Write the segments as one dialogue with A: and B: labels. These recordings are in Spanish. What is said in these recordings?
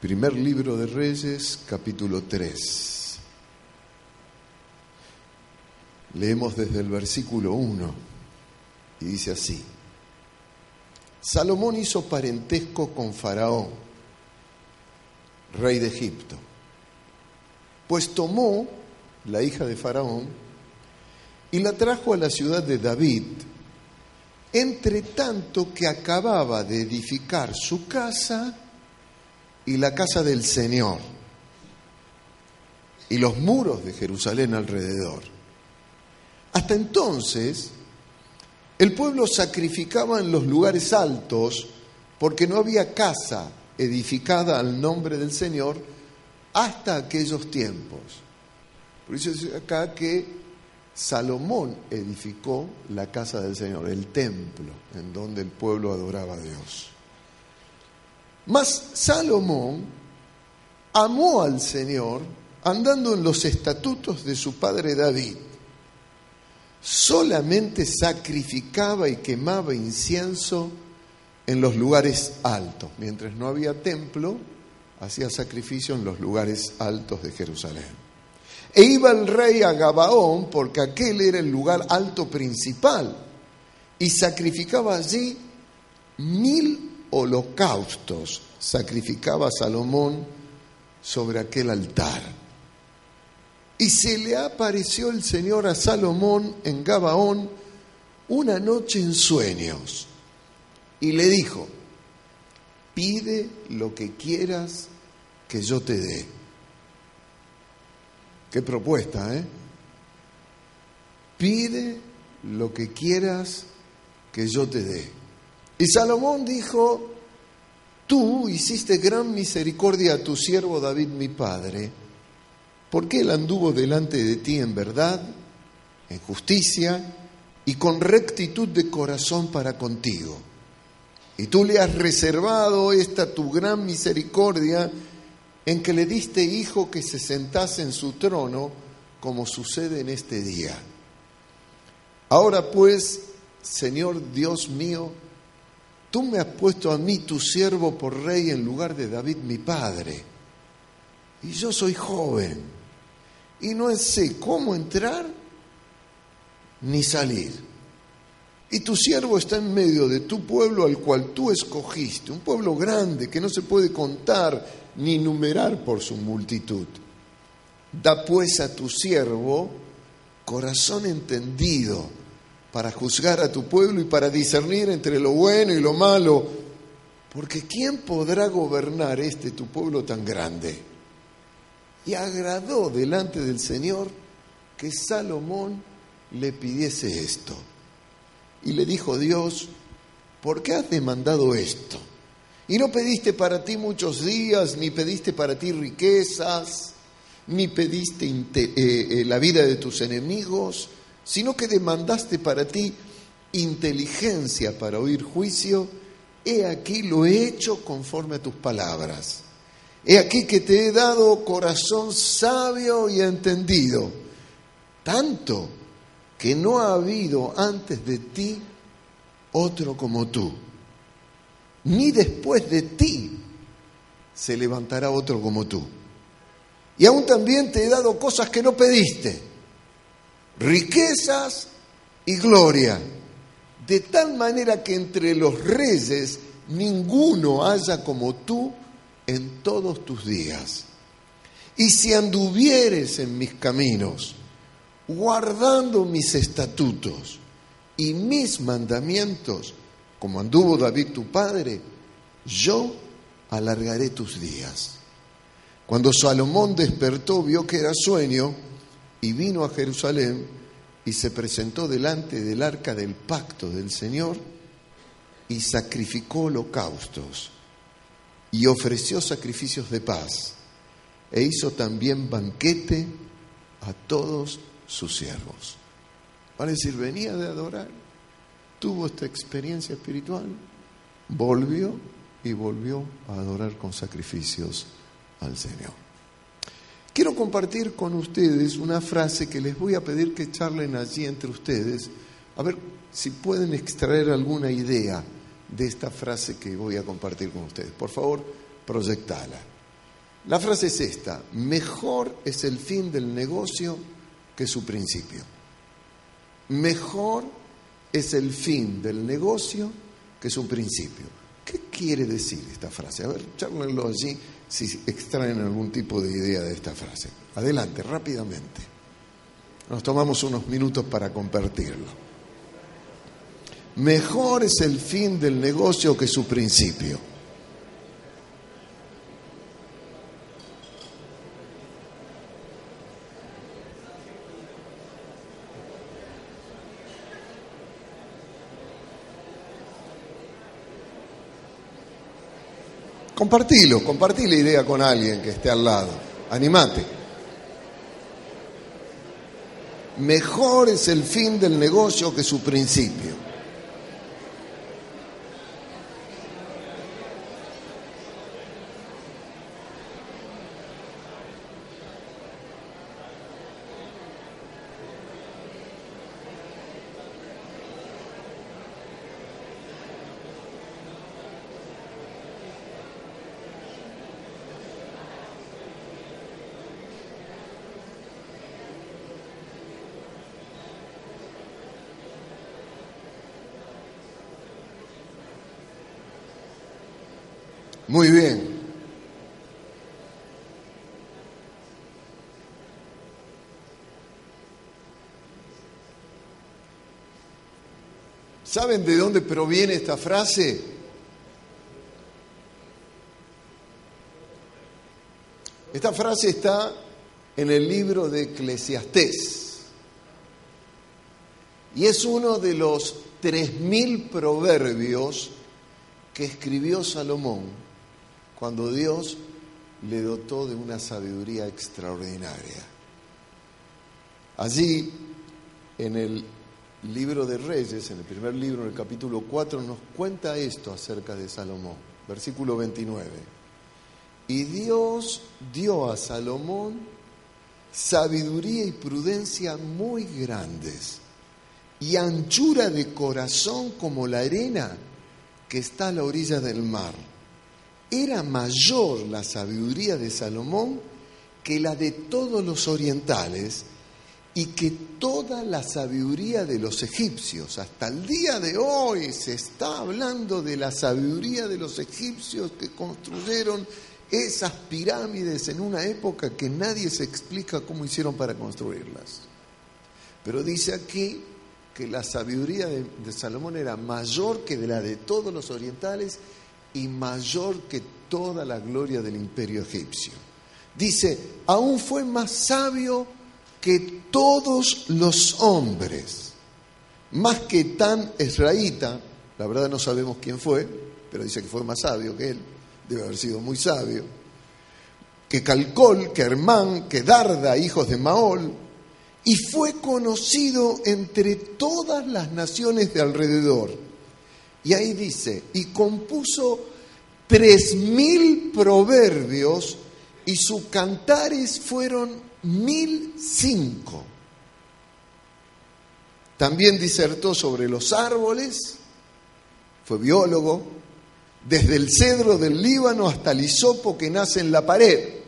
A: Primer libro de Reyes, capítulo 3. Leemos desde el versículo 1 y dice así. Salomón hizo parentesco con Faraón, rey de Egipto, pues tomó la hija de Faraón y la trajo a la ciudad de David, entre tanto que acababa de edificar su casa y la casa del Señor y los muros de Jerusalén alrededor. Hasta entonces, el pueblo sacrificaba en los lugares altos porque no había casa edificada al nombre del Señor hasta aquellos tiempos. Por eso dice acá que Salomón edificó la casa del Señor, el templo en donde el pueblo adoraba a Dios. Mas Salomón amó al Señor andando en los estatutos de su padre David. Solamente sacrificaba y quemaba incienso en los lugares altos. Mientras no había templo, hacía sacrificio en los lugares altos de Jerusalén. E iba el rey a Gabaón, porque aquel era el lugar alto principal, y sacrificaba allí mil holocaustos sacrificaba Salomón sobre aquel altar. Y se le apareció el Señor a Salomón en Gabaón una noche en sueños y le dijo, pide lo que quieras que yo te dé. Qué propuesta, ¿eh? Pide lo que quieras que yo te dé. Y Salomón dijo, tú hiciste gran misericordia a tu siervo David mi padre, porque él anduvo delante de ti en verdad, en justicia y con rectitud de corazón para contigo. Y tú le has reservado esta tu gran misericordia en que le diste hijo que se sentase en su trono, como sucede en este día. Ahora pues, Señor Dios mío, Tú me has puesto a mí, tu siervo, por rey en lugar de David, mi padre. Y yo soy joven. Y no sé cómo entrar ni salir. Y tu siervo está en medio de tu pueblo al cual tú escogiste, un pueblo grande que no se puede contar ni numerar por su multitud. Da pues a tu siervo corazón entendido para juzgar a tu pueblo y para discernir entre lo bueno y lo malo, porque ¿quién podrá gobernar este tu pueblo tan grande? Y agradó delante del Señor que Salomón le pidiese esto. Y le dijo Dios, ¿por qué has demandado esto? Y no pediste para ti muchos días, ni pediste para ti riquezas, ni pediste eh, eh, la vida de tus enemigos, sino que demandaste para ti inteligencia para oír juicio, he aquí lo he hecho conforme a tus palabras. He aquí que te he dado corazón sabio y entendido, tanto que no ha habido antes de ti otro como tú, ni después de ti se levantará otro como tú. Y aún también te he dado cosas que no pediste riquezas y gloria, de tal manera que entre los reyes ninguno haya como tú en todos tus días. Y si anduvieres en mis caminos, guardando mis estatutos y mis mandamientos, como anduvo David tu padre, yo alargaré tus días. Cuando Salomón despertó, vio que era sueño, y vino a Jerusalén y se presentó delante del arca del pacto del Señor y sacrificó holocaustos y ofreció sacrificios de paz e hizo también banquete a todos sus siervos. Vale decir, venía de adorar, tuvo esta experiencia espiritual, volvió y volvió a adorar con sacrificios al Señor. Compartir con ustedes una frase que les voy a pedir que charlen allí entre ustedes, a ver si pueden extraer alguna idea de esta frase que voy a compartir con ustedes. Por favor, proyectala. La frase es esta, mejor es el fin del negocio que su principio. Mejor es el fin del negocio que su principio. ¿Qué quiere decir esta frase? A ver, charlenlo allí si extraen algún tipo de idea de esta frase. Adelante, rápidamente. Nos tomamos unos minutos para compartirlo. Mejor es el fin del negocio que su principio. Compartilo, compartí la idea con alguien que esté al lado. Animate. Mejor es el fin del negocio que su principio. Muy bien. ¿Saben de dónde proviene esta frase? Esta frase está en el libro de Eclesiastés y es uno de los tres mil proverbios que escribió Salomón cuando Dios le dotó de una sabiduría extraordinaria. Allí, en el libro de Reyes, en el primer libro, en el capítulo 4, nos cuenta esto acerca de Salomón, versículo 29. Y Dios dio a Salomón sabiduría y prudencia muy grandes y anchura de corazón como la arena que está a la orilla del mar era mayor la sabiduría de Salomón que la de todos los orientales y que toda la sabiduría de los egipcios. Hasta el día de hoy se está hablando de la sabiduría de los egipcios que construyeron esas pirámides en una época que nadie se explica cómo hicieron para construirlas. Pero dice aquí que la sabiduría de, Salomón era mayor que de la de todos los orientales y mayor que toda la gloria del imperio egipcio. Dice, aún fue más sabio que todos los hombres, más que tan israelita, la verdad no sabemos quién fue, pero dice que fue más sabio que él, debe haber sido muy sabio, que Calcol, que Hermán, que Darda, hijos de Maol, y fue conocido entre todas las naciones de alrededor y ahí dice, y compuso tres mil proverbios y sus cantares fueron mil cinco. También disertó sobre los árboles, fue biólogo, desde el cedro del Líbano hasta el hisopo que nace en la pared.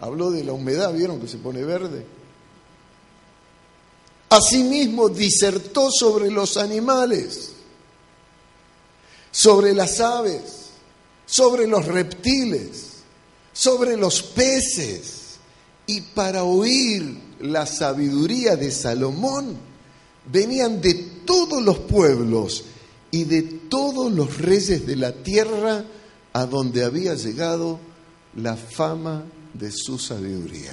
A: Habló de la humedad, ¿vieron que se pone verde? Asimismo disertó sobre los animales sobre las aves, sobre los reptiles, sobre los peces. Y para oír la sabiduría de Salomón venían de todos los pueblos y de todos los reyes de la tierra a donde había llegado la fama de su sabiduría.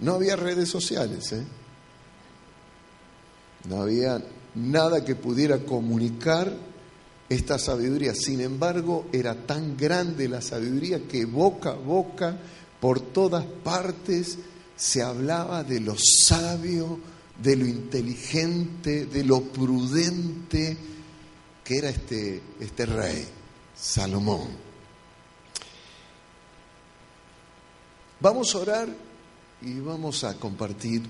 A: No había redes sociales, ¿eh? no había nada que pudiera comunicar esta sabiduría. Sin embargo, era tan grande la sabiduría que boca a boca, por todas partes, se hablaba de lo sabio, de lo inteligente, de lo prudente que era este, este rey, Salomón. Vamos a orar y vamos a compartir,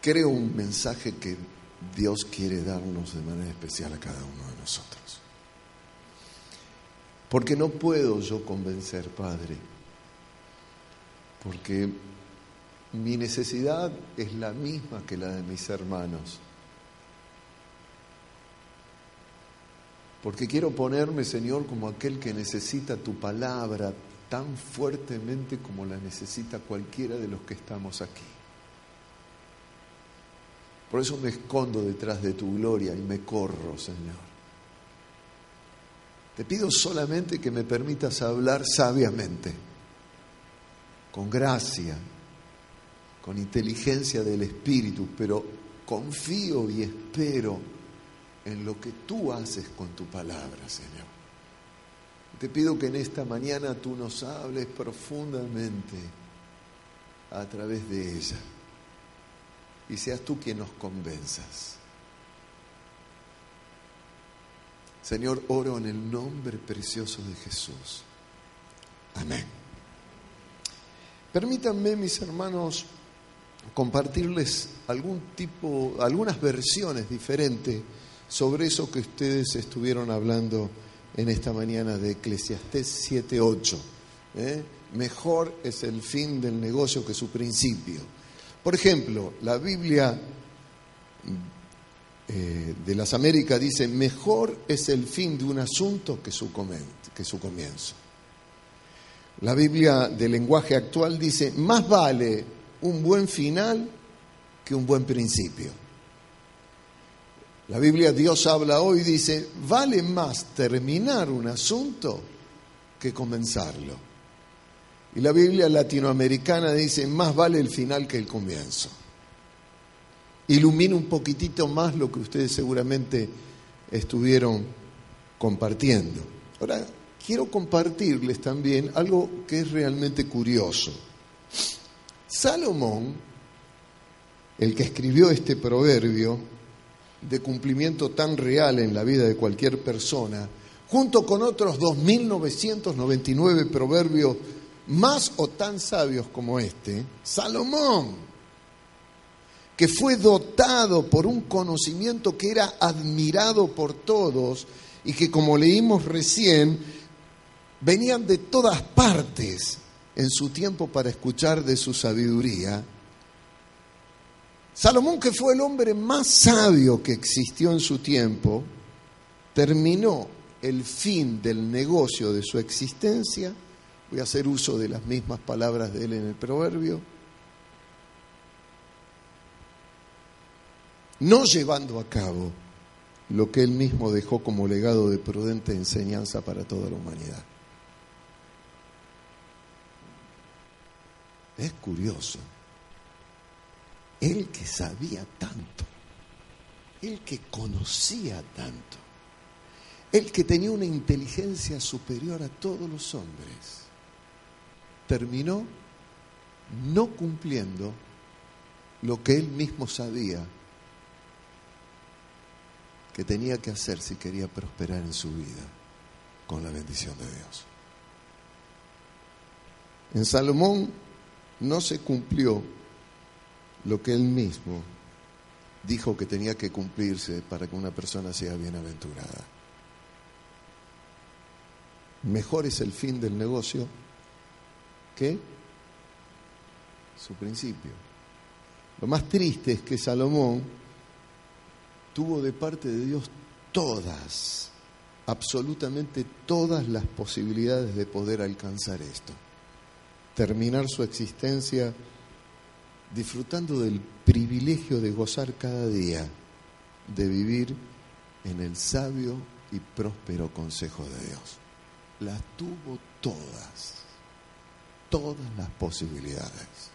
A: creo, un mensaje que Dios quiere darnos de manera especial a cada uno de nosotros. Porque no puedo yo convencer, Padre, porque mi necesidad es la misma que la de mis hermanos. Porque quiero ponerme, Señor, como aquel que necesita tu palabra tan fuertemente como la necesita cualquiera de los que estamos aquí. Por eso me escondo detrás de tu gloria y me corro, Señor. Te pido solamente que me permitas hablar sabiamente, con gracia, con inteligencia del Espíritu, pero confío y espero en lo que tú haces con tu palabra, Señor. Te pido que en esta mañana tú nos hables profundamente a través de ella y seas tú quien nos convenzas. Señor, oro en el nombre precioso de Jesús. Amén. Permítanme, mis hermanos, compartirles algún tipo, algunas versiones diferentes sobre eso que ustedes estuvieron hablando en esta mañana de Eclesiastés 7.8. ¿eh? Mejor es el fin del negocio que su principio. Por ejemplo, la Biblia eh, de las Américas dice, mejor es el fin de un asunto que su, comienzo. La Biblia del lenguaje actual dice, más vale un buen final que un buen principio. La Biblia Dios habla hoy dice, vale más terminar un asunto que comenzarlo. Y la Biblia latinoamericana dice, más vale el final que el comienzo. Ilumina un poquitito más lo que ustedes seguramente estuvieron compartiendo. Ahora, quiero compartirles también algo que es realmente curioso. Salomón, el que escribió este proverbio de cumplimiento tan real en la vida de cualquier persona, junto con otros 2.999 proverbios más o tan sabios como este, Salomón, que fue dotado por un conocimiento que era admirado por todos y que como leímos recién, venían de todas partes en su tiempo para escuchar de su sabiduría. Salomón, que fue el hombre más sabio que existió en su tiempo, terminó el fin del negocio de su existencia Voy a hacer uso de las mismas palabras de él en el proverbio. No llevando a cabo lo que él mismo dejó como legado de prudente enseñanza para toda la humanidad. Es curioso. Él que sabía tanto, él que conocía tanto, él que tenía una inteligencia superior a todos los hombres, terminó no cumpliendo lo que él mismo sabía que tenía que hacer si quería prosperar en su vida con la bendición de Dios. En Salomón no se cumplió lo que él mismo dijo que tenía que cumplirse para que una persona sea bienaventurada. Mejor es el fin del negocio ¿Qué? Su principio. Lo más triste es que Salomón tuvo de parte de Dios todas, absolutamente todas las posibilidades de poder alcanzar esto. Terminar su existencia disfrutando del privilegio de gozar cada día, de vivir en el sabio y próspero consejo de Dios. Las tuvo todas todas las posibilidades.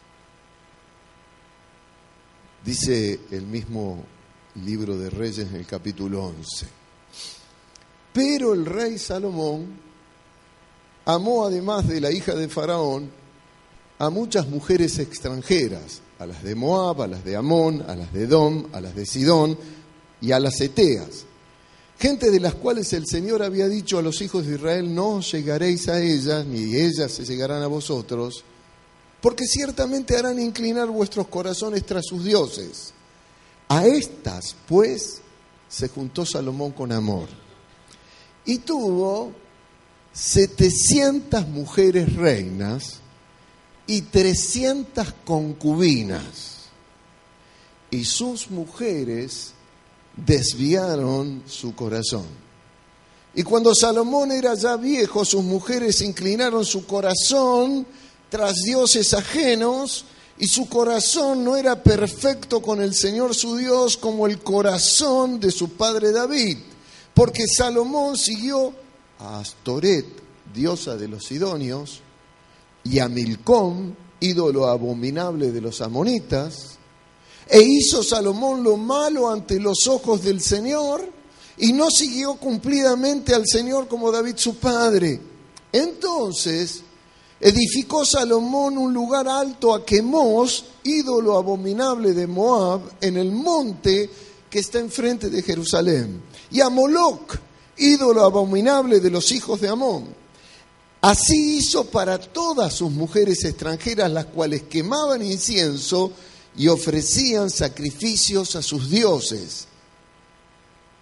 A: Dice el mismo libro de Reyes en el capítulo 11, Pero el rey Salomón amó además de la hija de Faraón a muchas mujeres extranjeras, a las de Moab, a las de Amón, a las de Edom, a las de Sidón y a las Eteas, gente de las cuales el Señor había dicho a los hijos de Israel, no llegaréis a ellas, ni ellas se llegarán a vosotros, porque ciertamente harán inclinar vuestros corazones tras sus dioses. A estas, pues, se juntó Salomón con amor. Y tuvo 700 mujeres reinas y 300 concubinas. Y sus mujeres desviaron su corazón. Y cuando Salomón era ya viejo, sus mujeres inclinaron su corazón tras dioses ajenos y su corazón no era perfecto con el Señor su Dios como el corazón de su padre David, porque Salomón siguió a Astoret, diosa de los Sidonios, y a Milcom, ídolo abominable de los amonitas, e hizo Salomón lo malo ante los ojos del Señor y no siguió cumplidamente al Señor como David su padre. Entonces Edificó Salomón un lugar alto a Quemos, ídolo abominable de Moab, en el monte que está enfrente de Jerusalén. Y a Moloc, ídolo abominable de los hijos de Amón. Así hizo para todas sus mujeres extranjeras, las cuales quemaban incienso y ofrecían sacrificios a sus dioses.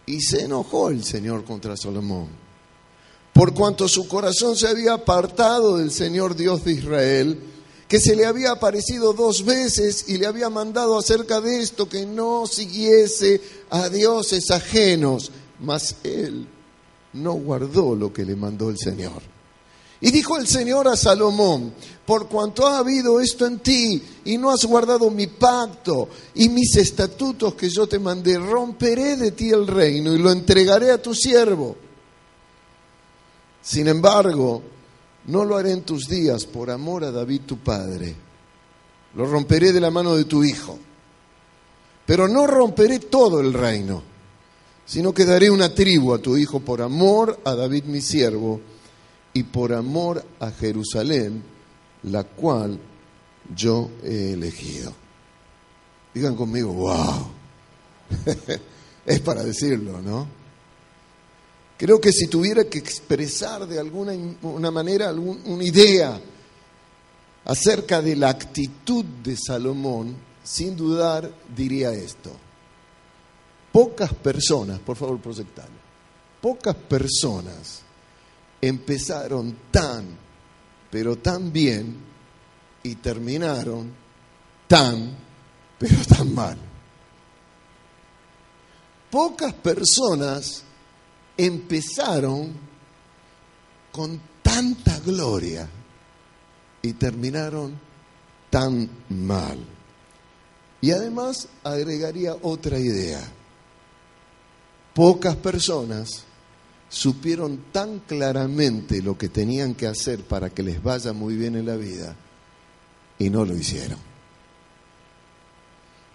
A: Y se enojó el Señor contra Salomón por cuanto su corazón se había apartado del Señor Dios de Israel, que se le había aparecido dos veces y le había mandado acerca de esto que no siguiese a dioses ajenos, mas él no guardó lo que le mandó el Señor. Y dijo el Señor a Salomón, por cuanto ha habido esto en ti y no has guardado mi pacto y mis estatutos que yo te mandé, romperé de ti el reino y lo entregaré a tu siervo sin embargo, no lo haré en tus días por amor a David tu padre. Lo romperé de la mano de tu hijo. Pero no romperé todo el reino, sino que daré una tribu a tu hijo por amor a David mi siervo y por amor a Jerusalén, la cual yo he elegido. Digan conmigo, wow. es para decirlo, ¿no? Creo que si tuviera que expresar de alguna una manera una idea acerca de la actitud de Salomón, sin dudar diría esto. Pocas personas, por favor proyectalo, pocas personas empezaron tan, pero tan bien y terminaron tan, pero tan mal. Pocas personas empezaron con tanta gloria y terminaron tan mal. Y además agregaría otra idea. Pocas personas supieron tan claramente lo que tenían que hacer para que les vaya muy bien en la vida y no lo hicieron.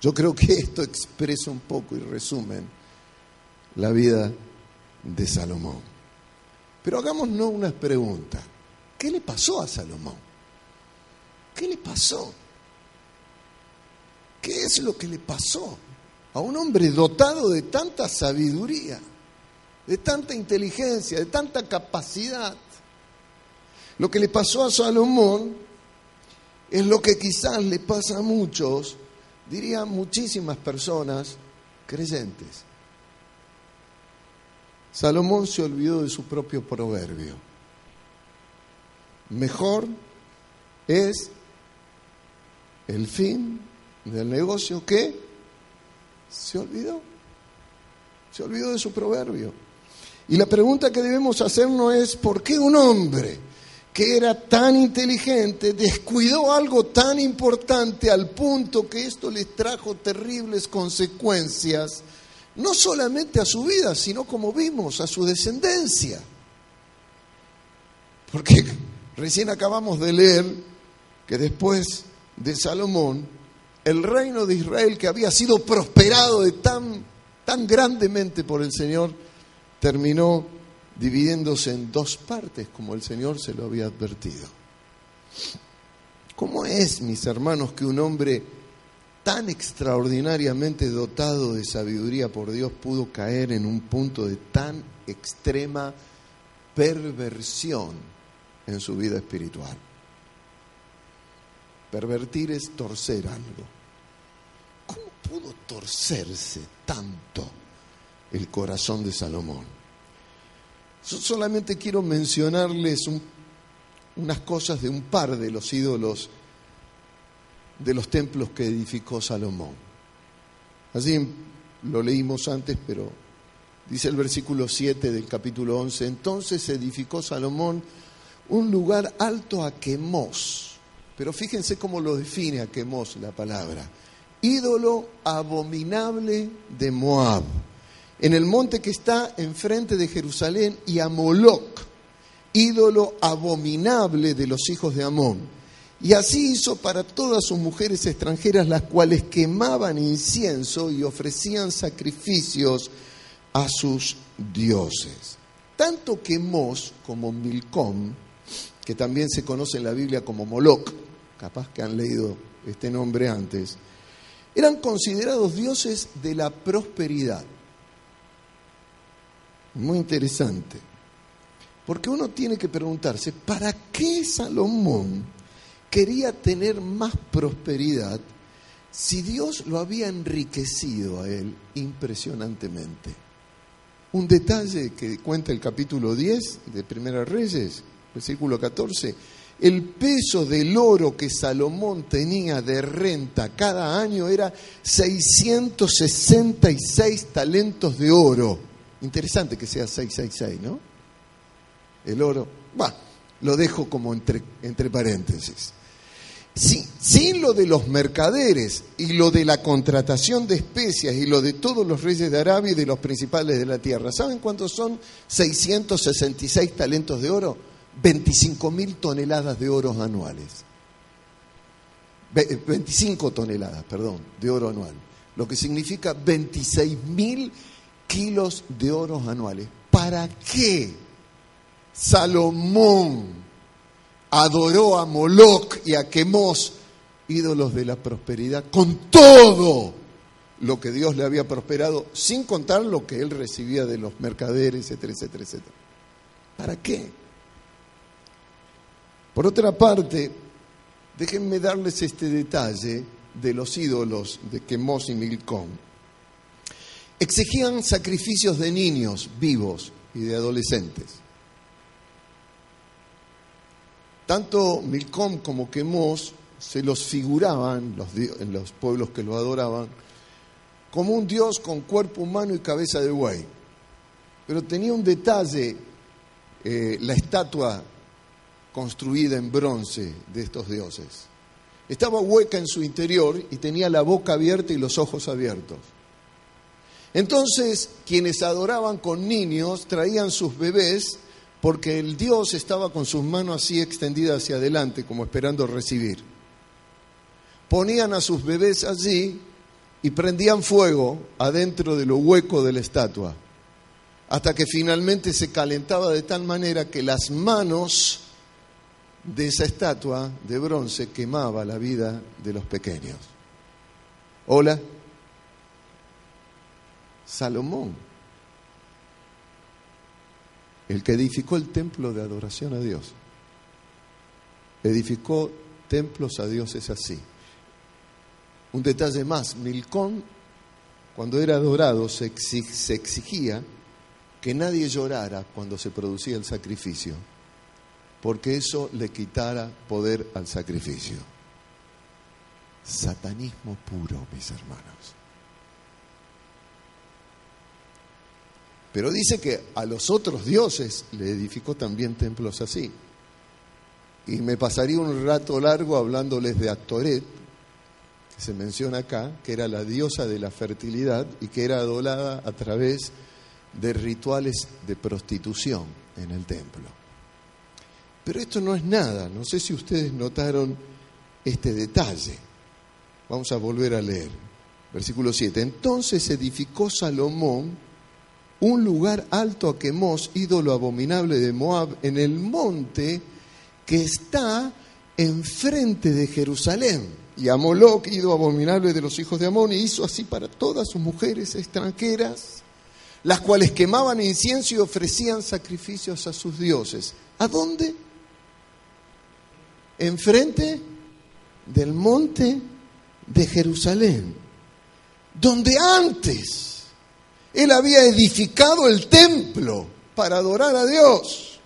A: Yo creo que esto expresa un poco y resumen la vida de Salomón. Pero hagámonos una pregunta. ¿Qué le pasó a Salomón? ¿Qué le pasó? ¿Qué es lo que le pasó a un hombre dotado de tanta sabiduría, de tanta inteligencia, de tanta capacidad? Lo que le pasó a Salomón es lo que quizás le pasa a muchos, diría muchísimas personas creyentes. Salomón se olvidó de su propio proverbio. Mejor es el fin del negocio que se olvidó. Se olvidó de su proverbio. Y la pregunta que debemos hacernos es, ¿por qué un hombre que era tan inteligente descuidó algo tan importante al punto que esto les trajo terribles consecuencias no solamente a su vida, sino como vimos, a su descendencia. Porque recién acabamos de leer que después de Salomón, el reino de Israel que había sido prosperado de tan, tan grandemente por el Señor, terminó dividiéndose en dos partes, como el Señor se lo había advertido. ¿Cómo es, mis hermanos, que un hombre tan extraordinariamente dotado de sabiduría por Dios pudo caer en un punto de tan extrema perversión en su vida espiritual? Pervertir es torcer algo. ¿Cómo pudo torcerse tanto el corazón de Salomón? solamente quiero mencionarles unas cosas de un par de los ídolos de los templos que edificó Salomón. Así lo leímos antes, pero dice el versículo 7 del capítulo 11, entonces edificó Salomón un lugar alto a Quemos pero fíjense cómo lo define a Quemos la palabra. Ídolo abominable de Moab, en el monte que está enfrente de Jerusalén, y a Moloc, ídolo abominable de los hijos de Amón. Y así hizo para todas sus mujeres extranjeras, las cuales quemaban incienso y ofrecían sacrificios a sus dioses. Tanto Quemos como Milcom, que también se conoce en la Biblia como Moloc, capaz que han leído este nombre antes, eran considerados dioses de la prosperidad. Muy interesante. Porque uno tiene que preguntarse, ¿para qué Salomón quería tener más prosperidad si Dios lo había enriquecido a él impresionantemente? Un detalle que cuenta el capítulo 10 de Primera Reyes, versículo 14 el peso del oro que Salomón tenía de renta cada año era 666 talentos de oro. Interesante que sea 666, ¿no? El oro, va, lo dejo como entre, entre paréntesis. sin lo de los mercaderes y lo de la contratación de especias y lo de todos los reyes de Arabia y de los principales de la tierra, ¿saben cuántos son 666 talentos de oro? 25 mil toneladas de oro anuales. 25 toneladas, perdón, de oro anual. Lo que significa 26 mil kilos de oro anuales. ¿Para qué Salomón adoró a Moloch y a Quemos, ídolos de la prosperidad, con todo lo que Dios le había prosperado, sin contar lo que él recibía de los mercaderes, etcétera, etcétera, etcétera? ¿Para qué? Por otra parte, déjenme darles este detalle de los ídolos de Quemos y Milcón. Exigían sacrificios de niños vivos y de adolescentes. Tanto Milcom como Quemos se los figuraban en los pueblos que lo adoraban como un dios con cuerpo humano y cabeza de buey. Pero tenía un detalle, eh, la estatua construida en bronce de estos dioses. Estaba hueca en su interior y tenía la boca abierta y los ojos abiertos. Entonces, quienes adoraban con niños traían sus bebés porque el dios estaba con sus manos así extendidas hacia adelante, como esperando recibir. Ponían a sus bebés allí y prendían fuego adentro de lo hueco de la estatua, hasta que finalmente se calentaba de tal manera que las manos de esa estatua de bronce quemaba la vida de los pequeños. Hola, Salomón, el que edificó el templo de adoración a Dios, edificó templos a dioses así. Un detalle más, Milcón, cuando era adorado, se exigía que nadie llorara cuando se producía el sacrificio porque eso le quitara poder al sacrificio. Satanismo puro, mis hermanos. Pero dice que a los otros dioses le edificó también templos así. Y me pasaría un rato largo hablándoles de Actoret, que se menciona acá, que era la diosa de la fertilidad y que era adorada a través de rituales de prostitución en el templo. Pero esto no es nada, no sé si ustedes notaron este detalle. Vamos a volver a leer. Versículo 7. Entonces edificó Salomón un lugar alto a Quemos, ídolo abominable de Moab, en el monte que está enfrente de Jerusalén. Y a Moloch, ídolo abominable de los hijos de Amón, hizo así para todas sus mujeres extranjeras, las cuales quemaban incienso y ofrecían sacrificios a sus dioses. ¿A dónde? Enfrente del monte de Jerusalén, donde antes él había edificado el templo para adorar a Dios.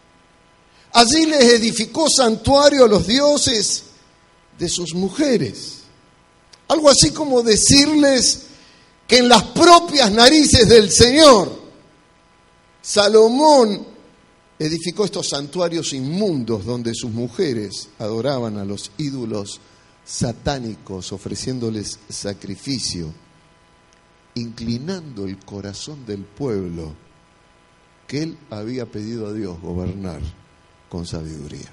A: Allí les edificó santuario a los dioses de sus mujeres. Algo así como decirles que en las propias narices del Señor, Salomón edificó estos santuarios inmundos donde sus mujeres adoraban a los ídolos satánicos, ofreciéndoles sacrificio, inclinando el corazón del pueblo que él había pedido a Dios gobernar con sabiduría.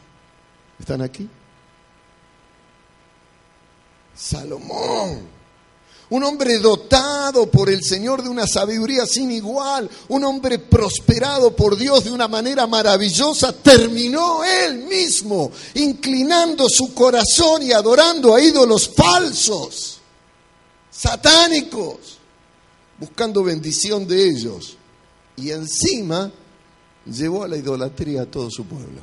A: ¿Están aquí? Salomón un hombre dotado por el Señor de una sabiduría sin igual, un hombre prosperado por Dios de una manera maravillosa, terminó él mismo inclinando su corazón y adorando a ídolos falsos, satánicos, buscando bendición de ellos. Y encima llevó a la idolatría a todo su pueblo.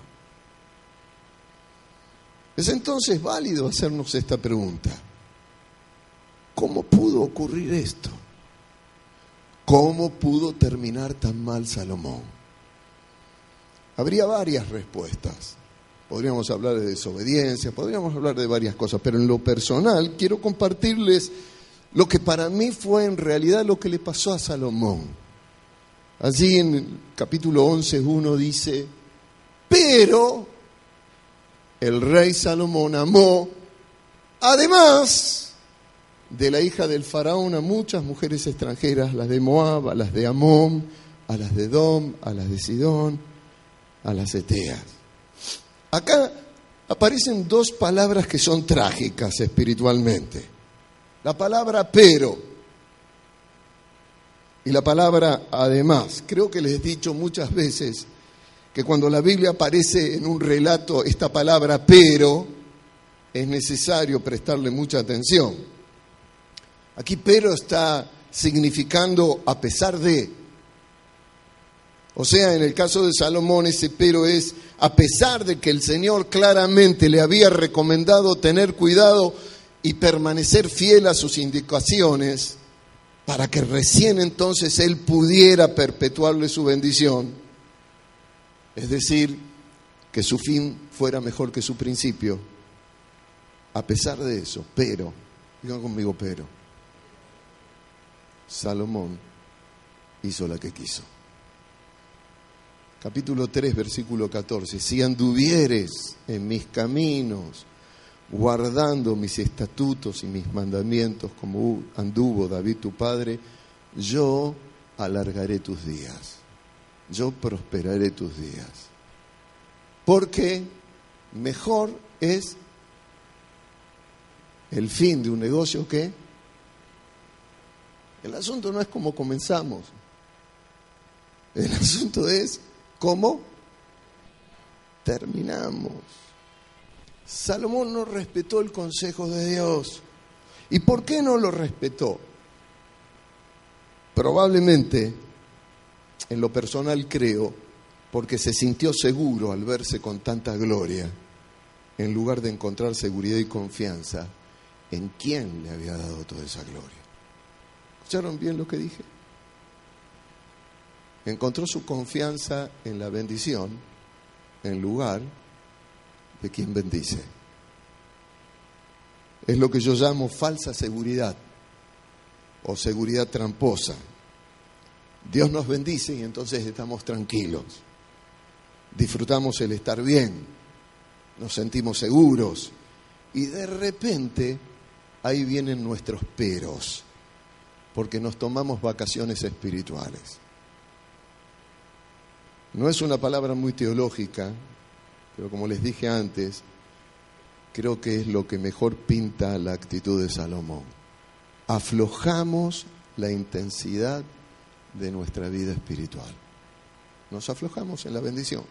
A: Es entonces válido hacernos esta pregunta. ¿Cómo pudo ocurrir esto? ¿Cómo pudo terminar tan mal Salomón? Habría varias respuestas. Podríamos hablar de desobediencia, podríamos hablar de varias cosas, pero en lo personal quiero compartirles lo que para mí fue en realidad lo que le pasó a Salomón. Allí en el capítulo 11.1 dice, pero el rey Salomón amó, además, de la hija del faraón a muchas mujeres extranjeras, las de Moab, a las de Amón, a las de Dom, a las de Sidón, a las Eteas. Acá aparecen dos palabras que son trágicas espiritualmente. La palabra pero y la palabra además. Creo que les he dicho muchas veces que cuando la Biblia aparece en un relato esta palabra pero, es necesario prestarle mucha atención Aquí pero está significando a pesar de. O sea, en el caso de Salomón ese pero es a pesar de que el Señor claramente le había recomendado tener cuidado y permanecer fiel a sus indicaciones para que recién entonces él pudiera perpetuarle su bendición. Es decir, que su fin fuera mejor que su principio. A pesar de eso, pero, digan conmigo, pero. Salomón hizo la que quiso. Capítulo 3, versículo 14. Si anduvieres en mis caminos, guardando mis estatutos y mis mandamientos como anduvo David tu padre, yo alargaré tus días, yo prosperaré tus días. Porque mejor es el fin de un negocio que el asunto no es cómo comenzamos. El asunto es cómo terminamos. Salomón no respetó el consejo de Dios. ¿Y por qué no lo respetó? Probablemente, en lo personal creo, porque se sintió seguro al verse con tanta gloria, en lugar de encontrar seguridad y confianza en quién le había dado toda esa gloria. ¿Escucharon bien lo que dije? Encontró su confianza en la bendición en lugar de quien bendice. Es lo que yo llamo falsa seguridad o seguridad tramposa. Dios nos bendice y entonces estamos tranquilos. Disfrutamos el estar bien, nos sentimos seguros y de repente ahí vienen nuestros peros porque nos tomamos vacaciones espirituales. No es una palabra muy teológica, pero como les dije antes, creo que es lo que mejor pinta la actitud de Salomón. Aflojamos la intensidad de nuestra vida espiritual. Nos aflojamos en la bendición.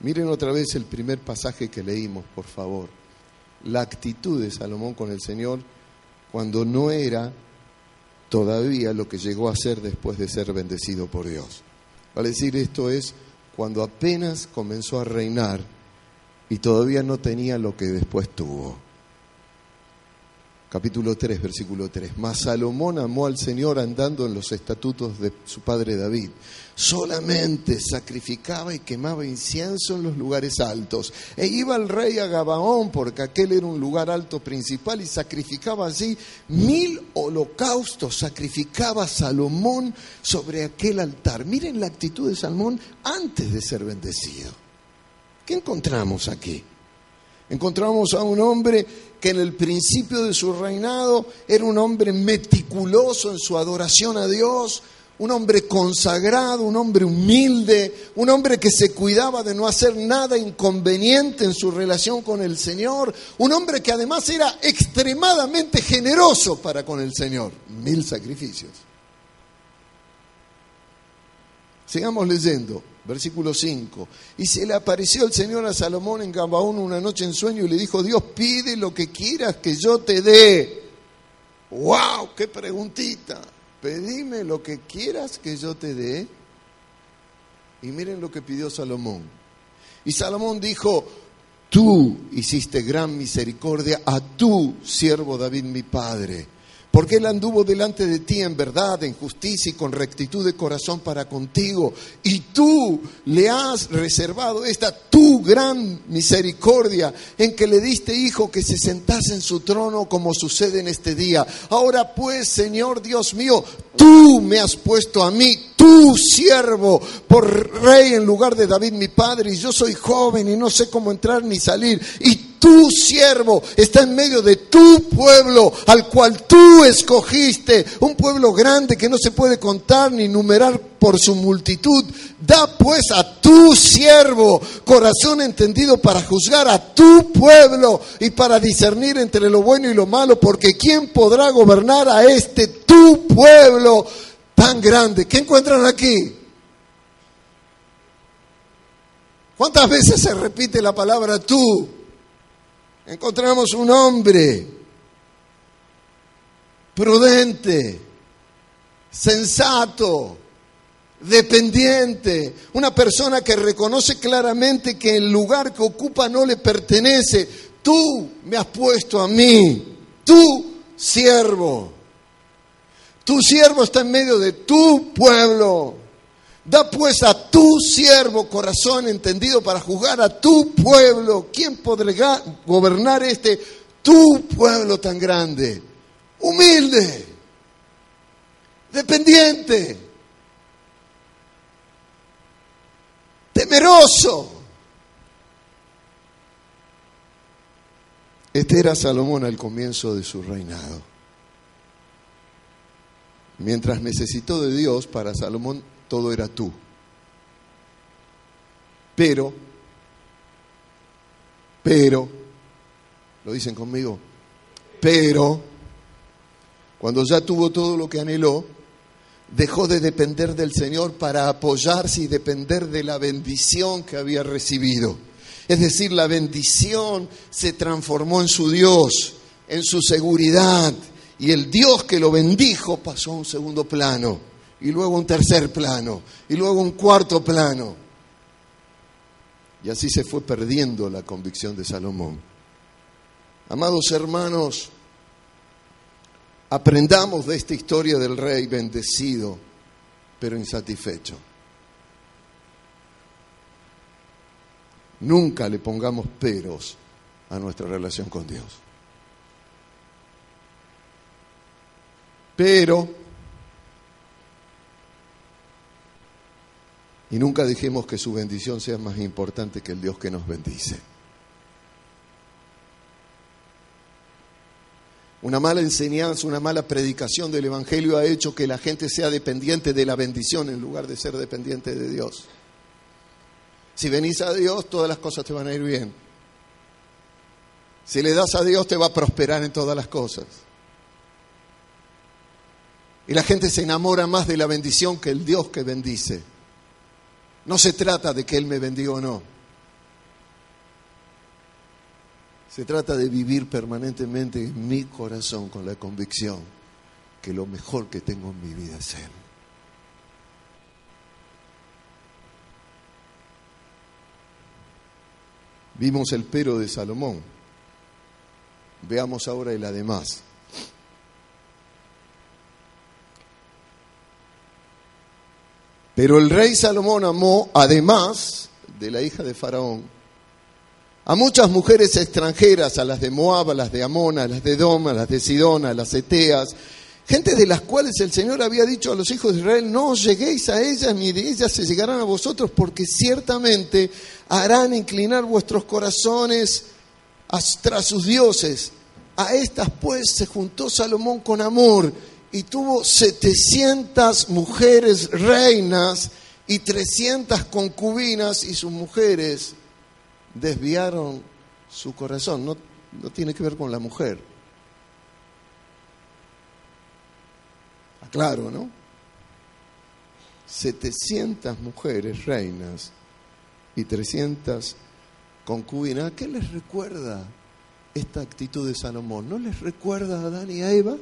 A: Miren otra vez el primer pasaje que leímos, por favor. La actitud de Salomón con el Señor cuando no era todavía lo que llegó a ser después de ser bendecido por Dios. Vale decir, esto es cuando apenas comenzó a reinar y todavía no tenía lo que después tuvo capítulo 3, versículo 3. Mas Salomón amó al Señor andando en los estatutos de su padre David. Solamente sacrificaba y quemaba incienso en los lugares altos. E iba el rey a Gabaón, porque aquel era un lugar alto principal, y sacrificaba allí mil holocaustos. Sacrificaba Salomón sobre aquel altar. Miren la actitud de Salomón antes de ser bendecido. ¿Qué encontramos aquí? Encontramos a un hombre que en el principio de su reinado era un hombre meticuloso en su adoración a Dios, un hombre consagrado, un hombre humilde, un hombre que se cuidaba de no hacer nada inconveniente en su relación con el Señor, un hombre que además era extremadamente generoso para con el Señor. Mil sacrificios. Sigamos leyendo. Versículo 5. Y se le apareció el Señor a Salomón en Gabaón una noche en sueño y le dijo, Dios pide lo que quieras que yo te dé. ¡Wow! ¡Qué preguntita! Pedime lo que quieras que yo te dé. Y miren lo que pidió Salomón. Y Salomón dijo, tú hiciste gran misericordia a tu siervo David mi padre porque Él anduvo delante de ti en verdad, en justicia y con rectitud de corazón para contigo. Y tú le has reservado esta tu gran misericordia en que le diste hijo que se sentase en su trono como sucede en este día. Ahora pues, Señor Dios mío, tú me has puesto a mí, tu siervo, por rey en lugar de David mi padre, y yo soy joven y no sé cómo entrar ni salir. Y tu siervo está en medio de tu pueblo al cual tú escogiste, un pueblo grande que no se puede contar ni numerar por su multitud. Da pues a tu siervo corazón entendido para juzgar a tu pueblo y para discernir entre lo bueno y lo malo, porque ¿quién podrá gobernar a este tu pueblo tan grande? ¿Qué encuentran aquí? ¿Cuántas veces se repite la palabra tú? encontramos un hombre prudente, sensato, dependiente, una persona que reconoce claramente que el lugar que ocupa no le pertenece. Tú me has puesto a mí, tu siervo. Tu siervo está en medio de tu pueblo. Da pues a tu siervo corazón entendido para juzgar a tu pueblo. ¿Quién podrá gobernar este tu pueblo tan grande? Humilde, dependiente, temeroso. Este era Salomón al comienzo de su reinado. Mientras necesitó de Dios, para Salomón todo era tú. Pero, pero, lo dicen conmigo, pero, cuando ya tuvo todo lo que anheló, dejó de depender del Señor para apoyarse y depender de la bendición que había recibido. Es decir, la bendición se transformó en su Dios, en su seguridad, y el Dios que lo bendijo pasó a un segundo plano y luego un tercer plano, y luego un cuarto plano. Y así se fue perdiendo la convicción de Salomón. Amados hermanos, aprendamos de esta historia del rey bendecido, pero insatisfecho. Nunca le pongamos peros a nuestra relación con Dios. Pero Y nunca dejemos que su bendición sea más importante que el Dios que nos bendice. Una mala enseñanza, una mala predicación del Evangelio ha hecho que la gente sea dependiente de la bendición en lugar de ser dependiente de Dios. Si venís a Dios, todas las cosas te van a ir bien. Si le das a Dios, te va a prosperar en todas las cosas. Y la gente se enamora más de la bendición que el Dios que bendice. No se trata de que Él me bendiga o no. Se trata de vivir permanentemente en mi corazón con la convicción que lo mejor que tengo en mi vida es Él. Vimos el pero de Salomón. Veamos ahora el además. Pero el rey Salomón amó, además de la hija de Faraón, a muchas mujeres extranjeras, a las de Moab, a las de Amón, a las de Dom, a las de Sidón, a las Eteas, gente de las cuales el Señor había dicho a los hijos de Israel, no lleguéis a ellas ni de ellas se llegarán a vosotros, porque ciertamente harán inclinar vuestros corazones tras sus dioses. A estas pues se juntó Salomón con amor y tuvo 700 mujeres reinas y 300 concubinas y sus mujeres desviaron su corazón. No, no tiene que ver con la mujer. Claro, ¿no? 700 mujeres reinas y 300 concubinas. ¿A qué les recuerda esta actitud de Salomón? ¿No les recuerda a Adán y a Eva?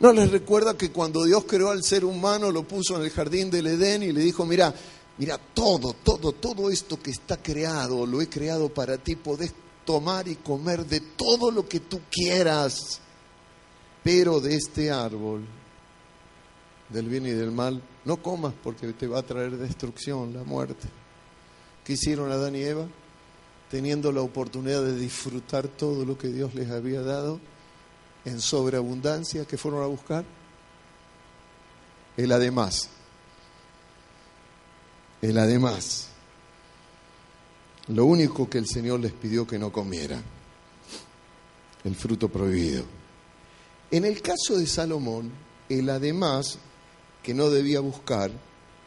A: ¿No les recuerda que cuando Dios creó al ser humano lo puso en el jardín del Edén y le dijo, mira, mira, todo, todo, todo esto que está creado, lo he creado para ti, podés tomar y comer de todo lo que tú quieras, pero de este árbol, del bien y del mal, no comas porque te va a traer destrucción, la muerte. ¿Qué hicieron Adán y Eva? Teniendo la oportunidad de disfrutar todo lo que Dios les había dado, en sobreabundancia que fueron a buscar? El además. El además. Lo único que el Señor les pidió que no comieran. El fruto prohibido. En el caso de Salomón, el además que no debía buscar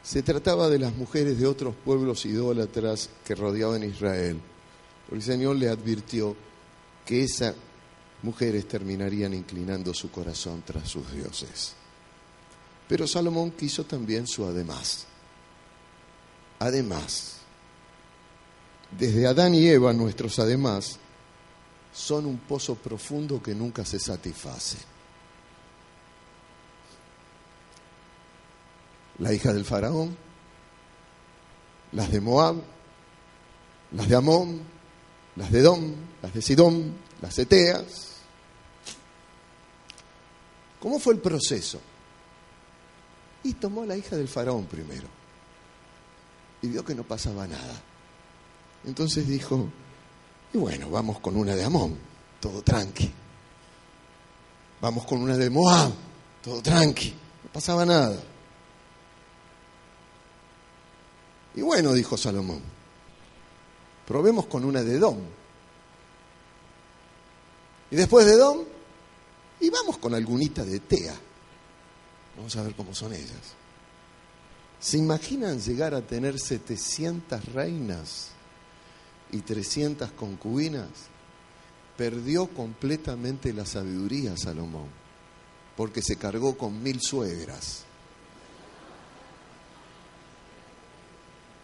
A: se trataba de las mujeres de otros pueblos idólatras que rodeaban Israel. el Señor le advirtió que esa mujeres terminarían inclinando su corazón tras sus dioses. Pero Salomón quiso también su además. Además, desde Adán y Eva nuestros además son un pozo profundo que nunca se satisface. La hija del faraón, las de Moab, las de Amón, las de Dom, las de Sidón, las Eteas, ¿Cómo fue el proceso? Y tomó a la hija del faraón primero. Y vio que no pasaba nada. Entonces dijo, y bueno, vamos con una de Amón, todo tranqui. Vamos con una de Moab, todo tranqui, no pasaba nada. Y bueno, dijo Salomón, probemos con una de Dom. Y después de Dom, y vamos con algunita de TEA. Vamos a ver cómo son ellas. ¿Se imaginan llegar a tener 700 reinas y 300 concubinas? Perdió completamente la sabiduría Salomón, porque se cargó con mil suegras.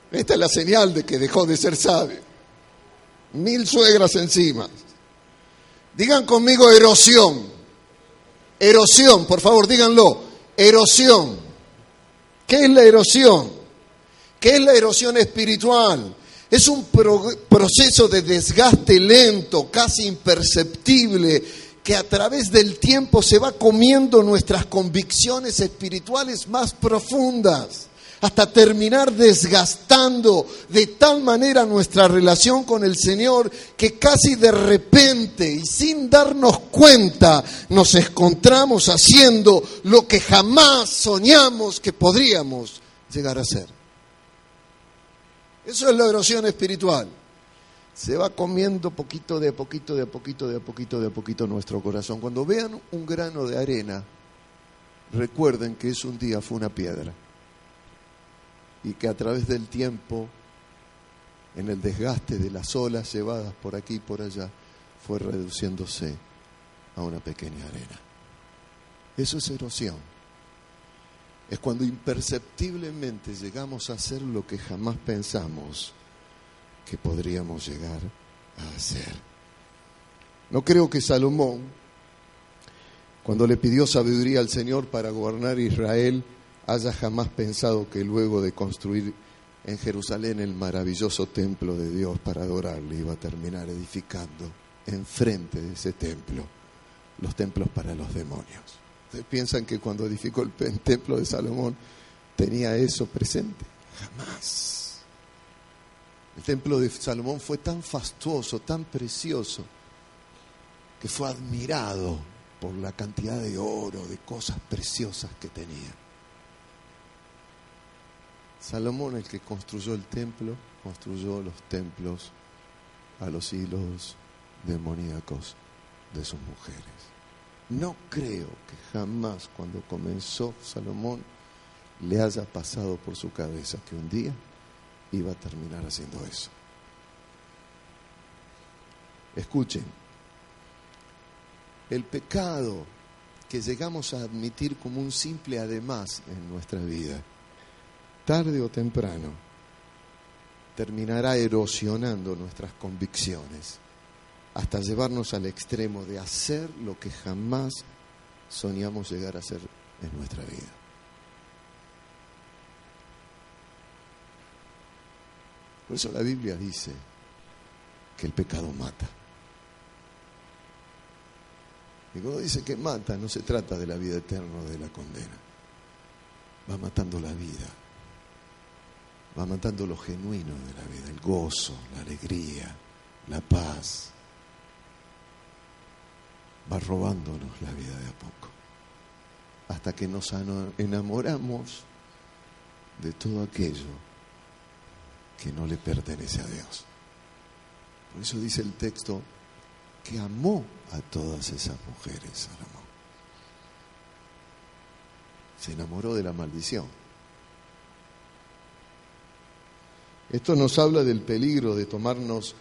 A: Esta es la señal de que dejó de ser sabio. Mil suegras encima. Digan conmigo erosión. Erosión, por favor, díganlo. Erosión. ¿Qué es la erosión? ¿Qué es la erosión espiritual? Es un proceso de desgaste lento, casi imperceptible, que a través del tiempo se va comiendo nuestras convicciones espirituales más profundas hasta terminar desgastando de tal manera nuestra relación con el Señor que casi de repente y sin darnos cuenta nos encontramos haciendo lo que jamás soñamos que podríamos llegar a ser. Eso es la erosión espiritual. Se va comiendo poquito de poquito, de poquito, de poquito, de poquito nuestro corazón. Cuando vean un grano de arena, recuerden que es un día fue una piedra y que a través del tiempo, en el desgaste de las olas llevadas por aquí y por allá, fue reduciéndose a una pequeña arena. Eso es erosión. Es cuando imperceptiblemente llegamos a hacer lo que jamás pensamos que podríamos llegar a hacer. No creo que Salomón, cuando le pidió sabiduría al Señor para gobernar Israel, haya jamás pensado que luego de construir en Jerusalén el maravilloso templo de Dios para adorarle iba a terminar edificando enfrente de ese templo los templos para los demonios. ¿Ustedes piensan que cuando edificó el templo de Salomón tenía eso presente? Jamás. El templo de Salomón fue tan fastuoso, tan precioso, que fue admirado por la cantidad de oro, de cosas preciosas que tenía. Salomón, el que construyó el templo, construyó los templos a los hilos demoníacos de sus mujeres. No creo que jamás cuando comenzó Salomón le haya pasado por su cabeza que un día iba a terminar haciendo eso. Escuchen, el pecado que llegamos a admitir como un simple además en nuestra vida, tarde o temprano, terminará erosionando nuestras convicciones hasta llevarnos al extremo de hacer lo que jamás soñamos llegar a hacer en nuestra vida. Por eso la Biblia dice que el pecado mata. Y cuando dice que mata, no se trata de la vida eterna o de la condena. Va matando la vida. Va matando lo genuino de la vida, el gozo, la alegría, la paz, va robándonos la vida de a poco, hasta que nos enamoramos de todo aquello que no le pertenece a Dios. Por eso dice el texto que amó a todas esas mujeres, Salomón. Se enamoró de la maldición. Esto nos habla del peligro de tomarnos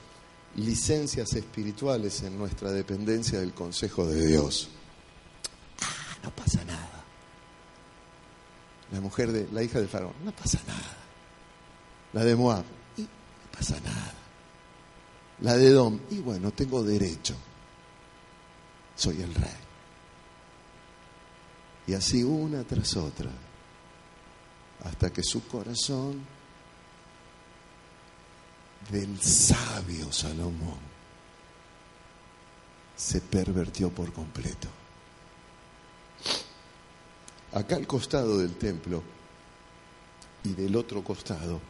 A: licencias espirituales en nuestra dependencia del consejo de Dios. Ah, no pasa nada. La mujer de la hija de Faraón, no pasa nada. La de Moab, y no pasa nada. La de Dom, y bueno, tengo derecho. Soy el rey. Y así una tras otra, hasta que su corazón del sabio Salomón se pervertió por completo. Acá al costado del templo y del otro costado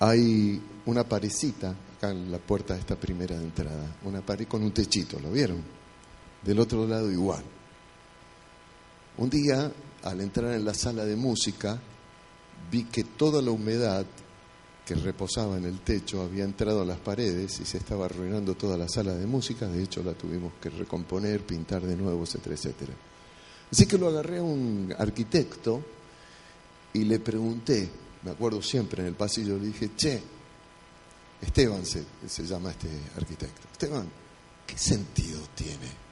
A: hay una parecita, acá en la puerta de esta primera entrada, una pared con un techito, ¿lo vieron? Del otro lado igual. Un día, al entrar en la sala de música, vi que toda la humedad que reposaba en el techo había entrado a las paredes y se estaba arruinando toda la sala de música, de hecho la tuvimos que recomponer, pintar de nuevo, etcétera, etcétera. Así que lo agarré a un arquitecto y le pregunté, me acuerdo siempre en el pasillo, le dije, che, Esteban se, se llama este arquitecto, Esteban, ¿qué sentido tiene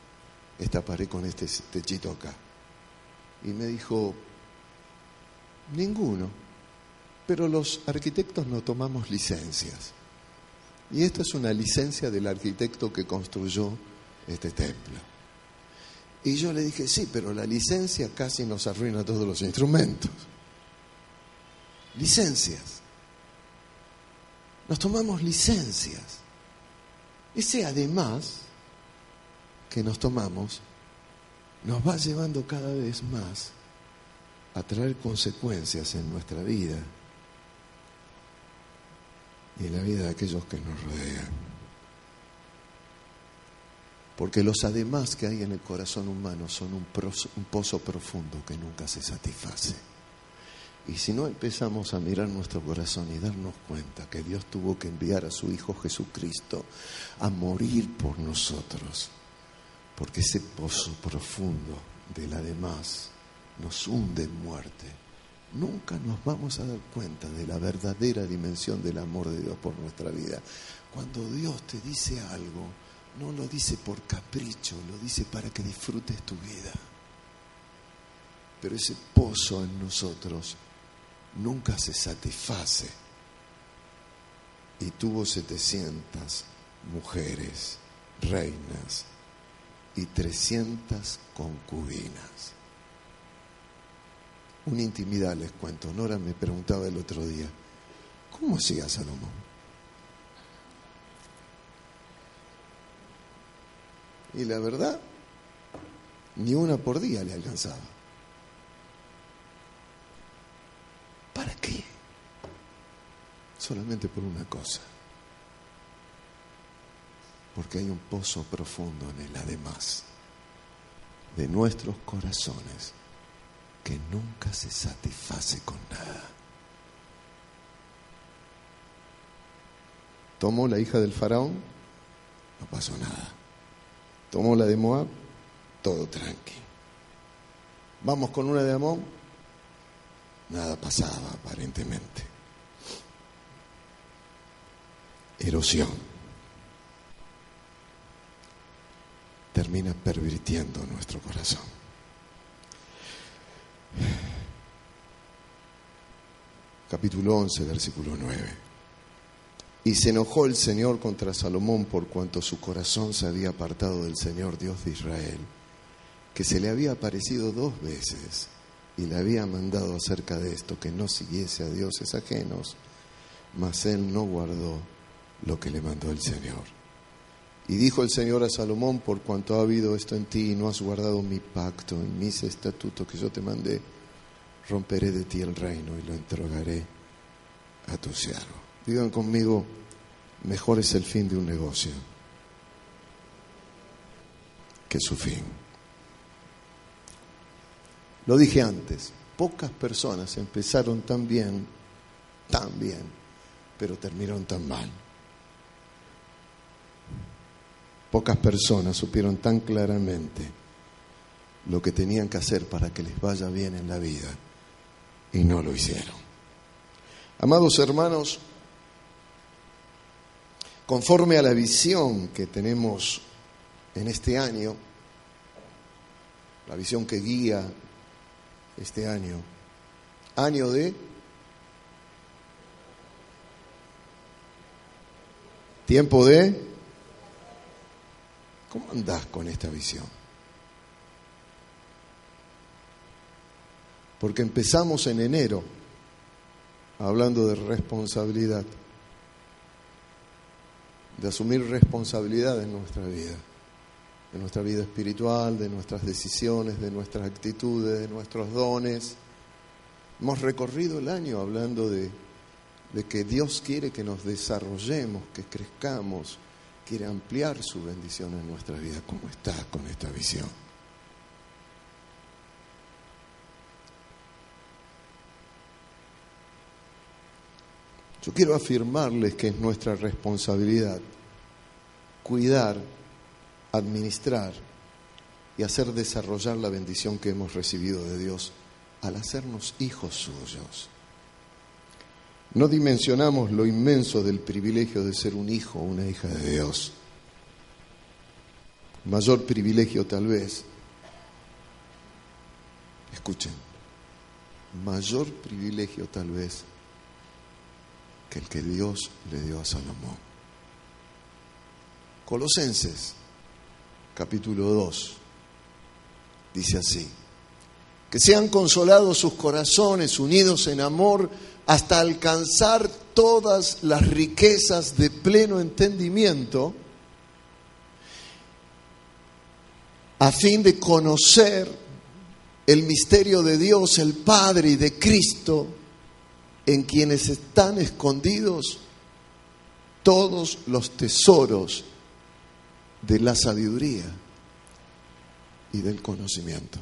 A: esta pared con este techito acá? Y me dijo, ninguno pero los arquitectos no tomamos licencias. Y esta es una licencia del arquitecto que construyó este templo. Y yo le dije, sí, pero la licencia casi nos arruina todos los instrumentos. Licencias. Nos tomamos licencias. Ese además que nos tomamos nos va llevando cada vez más a traer consecuencias en nuestra vida y la vida de aquellos que nos rodean. Porque los además que hay en el corazón humano son un, un pozo profundo que nunca se satisface. Y si no empezamos a mirar nuestro corazón y darnos cuenta que Dios tuvo que enviar a su Hijo Jesucristo a morir por nosotros, porque ese pozo profundo del además nos hunde en muerte, nunca nos vamos a dar cuenta de la verdadera dimensión del amor de Dios por nuestra vida. Cuando Dios te dice algo, no lo dice por capricho, lo dice para que disfrutes tu vida. Pero ese pozo en nosotros nunca se satisface. Y tuvo 700 mujeres, reinas, y 300 concubinas. Una intimidad les cuento. Nora me preguntaba el otro día, ¿cómo hacía Salomón? Y la verdad, ni una por día le alcanzaba. ¿Para qué? Solamente por una cosa. Porque hay un pozo profundo en el además de nuestros corazones que nunca se satisface con nada. Tomó la hija del faraón, no pasó nada. Tomó la de Moab, todo tranqui. Vamos con una de Amón, nada pasaba aparentemente. Erosión. Termina pervirtiendo nuestro corazón. Capítulo 11, versículo 9. Y se enojó el Señor contra Salomón por cuanto su corazón se había apartado del Señor Dios de Israel, que se le había aparecido dos veces y le había mandado acerca de esto que no siguiese a dioses ajenos, mas él no guardó lo que le mandó el Señor. Y dijo el Señor a Salomón, por cuanto ha habido esto en ti y no has guardado mi pacto y mis estatutos que yo te mandé, romperé de ti el reino y lo entregaré a tu siervo. Digan conmigo, mejor es el fin de un negocio que su fin. Lo dije antes, pocas personas empezaron tan bien, tan bien, pero terminaron tan mal. Pocas personas supieron tan claramente lo que tenían que hacer para que les vaya bien en la vida y no lo hicieron. Amados hermanos, conforme a la visión que tenemos en este año, la visión que guía este año, año de tiempo de... ¿Cómo andás con esta visión? Porque empezamos en enero hablando de responsabilidad de asumir responsabilidad en nuestra vida, de nuestra vida espiritual, de nuestras decisiones, de nuestras actitudes, de nuestros dones. Hemos recorrido el año hablando de, de que Dios quiere que nos desarrollemos, que crezcamos, quiere ampliar su bendición en nuestra vida. ¿Cómo estás con esta visión? Yo quiero afirmarles que es nuestra responsabilidad cuidar, administrar y hacer desarrollar la bendición que hemos recibido de Dios al hacernos hijos suyos. No dimensionamos lo inmenso del privilegio de ser un hijo o una hija de Dios. Mayor privilegio tal vez, escuchen, mayor privilegio tal vez que el que Dios le dio a Salomón. Colosenses, capítulo 2, dice así, que sean consolados sus corazones unidos en amor hasta alcanzar todas las riquezas de pleno entendimiento, a fin de conocer el misterio de Dios, el Padre y de Cristo, en quienes están escondidos todos los tesoros de la sabiduría y del conocimiento.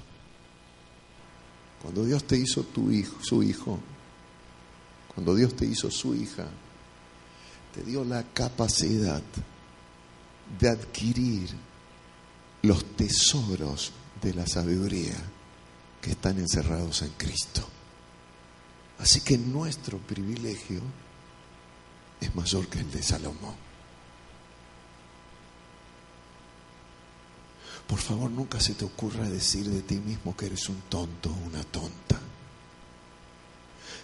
A: Cuando Dios te hizo tu hijo, su hijo, cuando Dios te hizo su hija, te dio la capacidad de adquirir los tesoros de la sabiduría que están encerrados en Cristo. Así que nuestro privilegio es mayor que el de Salomón. por favor nunca se te ocurra decir de ti mismo que eres un tonto o una tonta.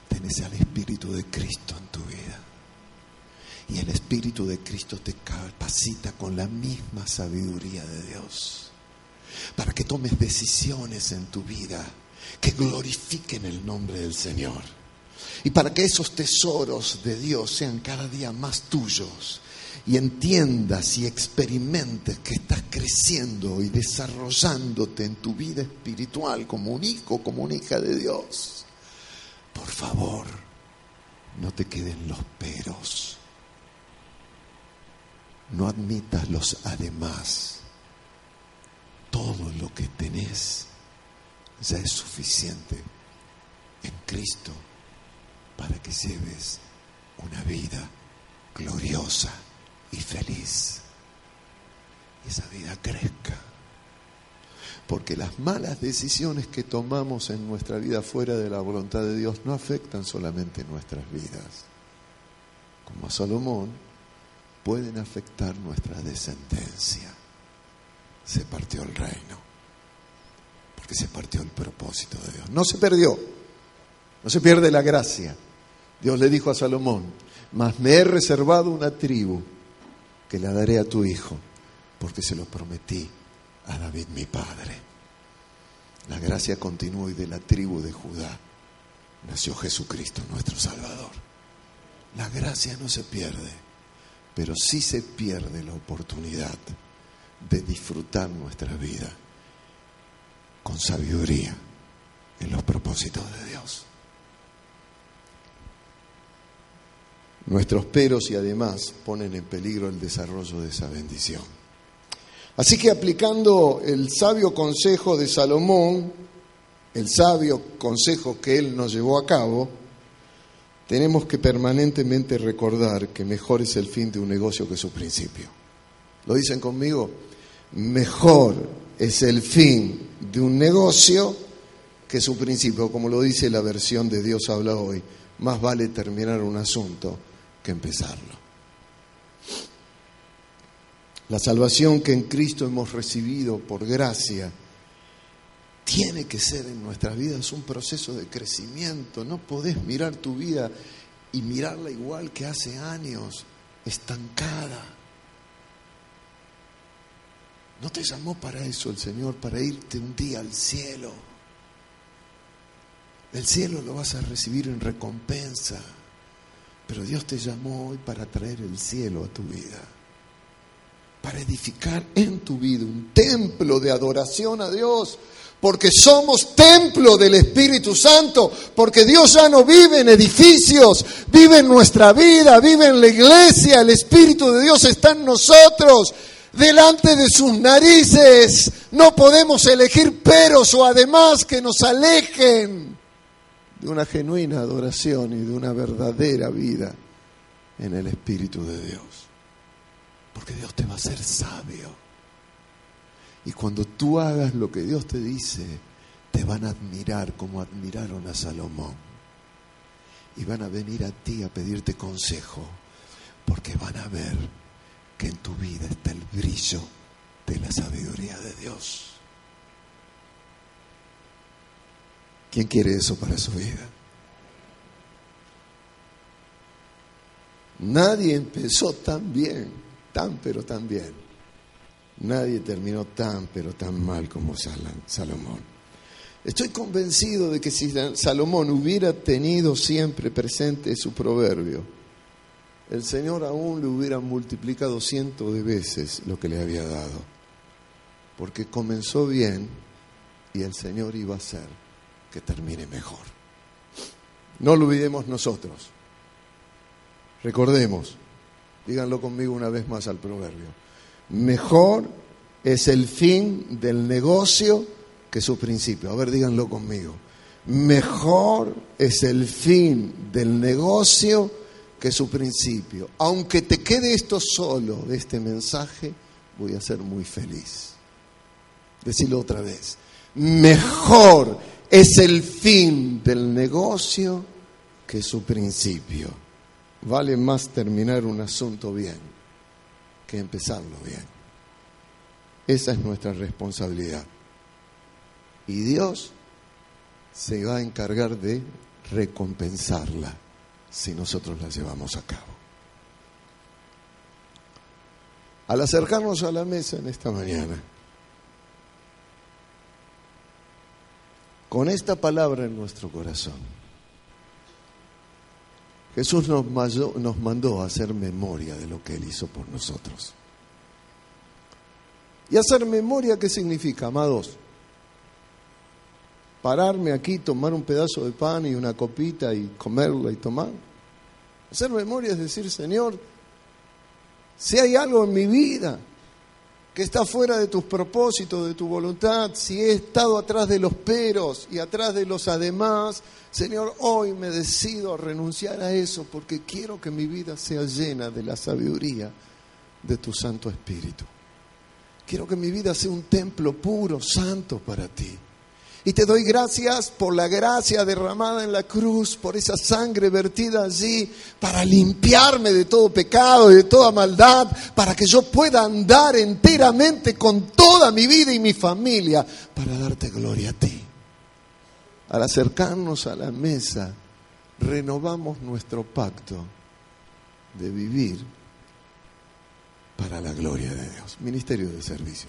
A: Tenés al Espíritu de Cristo en tu vida. Y el Espíritu de Cristo te capacita con la misma sabiduría de Dios para que tomes decisiones en tu vida que glorifiquen el nombre del Señor. Y para que esos tesoros de Dios sean cada día más tuyos y entiendas y experimentes que estás creciendo y desarrollándote en tu vida espiritual como un hijo, como una hija de Dios. Por favor, no te queden los peros. No admitas los además. Todo lo que tenés ya es suficiente en Cristo para que lleves una vida gloriosa y feliz. Y esa vida crezca. Porque las malas decisiones que tomamos en nuestra vida fuera de la voluntad de Dios no afectan solamente nuestras vidas. Como a Salomón, pueden afectar nuestra descendencia. Se partió el reino. Porque se partió el propósito de Dios. No se perdió. No se pierde la gracia. Dios le dijo a Salomón, mas me he reservado una tribu que la daré a tu hijo, porque se lo prometí a David mi padre. La gracia continuó y de la tribu de Judá nació Jesucristo, nuestro Salvador. La gracia no se pierde, pero sí se pierde la oportunidad de disfrutar nuestra vida con sabiduría en los propósitos de Dios. Nuestros peros y además ponen en peligro el desarrollo de esa bendición. Así que aplicando el sabio consejo de Salomón, el sabio consejo que él nos llevó a cabo, tenemos que permanentemente recordar que mejor es el fin de un negocio que su principio. ¿Lo dicen conmigo? Mejor es el fin de un negocio que su principio, como lo dice la versión de Dios habla hoy. Más vale terminar un asunto que empezarlo. La salvación que en Cristo hemos recibido por gracia tiene que ser en nuestras vidas un proceso de crecimiento. No podés mirar tu vida y mirarla igual que hace años, estancada. No te llamó para eso el Señor, para irte un día al cielo. El cielo lo vas a recibir en recompensa. Pero Dios te llamó hoy para traer el cielo a tu vida, para edificar en tu vida un templo de adoración a Dios, porque somos templo del Espíritu Santo, porque Dios ya no vive en edificios, vive en nuestra vida, vive en la iglesia, el Espíritu de Dios está en nosotros. Delante de sus narices no podemos elegir peros o además que nos alejen de una genuina adoración y de una verdadera vida en el Espíritu de Dios. Porque Dios te va a hacer sabio. Y cuando tú hagas lo que Dios te dice, te van a admirar como admiraron a Salomón. Y van a venir a ti a pedirte consejo, porque van a ver que en tu vida está el brillo de la sabiduría de Dios. ¿Quién quiere eso para su vida? Nadie empezó tan bien, tan pero tan bien. Nadie terminó tan pero tan mal como Salomón. Estoy convencido de que si Salomón hubiera tenido siempre presente su proverbio, el Señor aún le hubiera multiplicado cientos de veces lo que le había dado. Porque comenzó bien y el Señor iba a hacer que termine mejor. No lo olvidemos nosotros. Recordemos, díganlo conmigo una vez más al proverbio. Mejor es el fin del negocio que su principio. A ver, díganlo conmigo. Mejor es el fin del negocio que su principio. Aunque te quede esto solo de este mensaje, voy a ser muy feliz. Decirlo otra vez. Mejor es el fin del negocio que su principio. Vale más terminar un asunto bien que empezarlo bien. Esa es nuestra responsabilidad. Y Dios se va a encargar de recompensarla si nosotros la llevamos a cabo. Al acercarnos a la mesa en esta mañana, con esta palabra en nuestro corazón, Jesús nos mandó, hacer memoria de lo que Él hizo por nosotros. ¿Y hacer memoria qué significa, amados? Pararme aquí, tomar un pedazo de pan y una copita y comerla y tomar. Hacer memoria es decir, Señor, si hay algo en mi vida que está fuera de tus propósitos, de tu voluntad, si he estado atrás de los peros y atrás de los además, Señor, hoy me decido a renunciar a eso porque quiero que mi vida sea llena de la sabiduría de tu Santo Espíritu. Quiero que mi vida sea un templo puro, santo para ti. Y te doy gracias por la gracia derramada en la cruz, por esa sangre vertida allí, para limpiarme de todo pecado y de toda maldad, para que yo pueda andar enteramente con toda mi vida y mi familia, para darte gloria a ti. Al acercarnos a la mesa, renovamos nuestro pacto de vivir para la gloria de Dios. Ministerio de Servicio.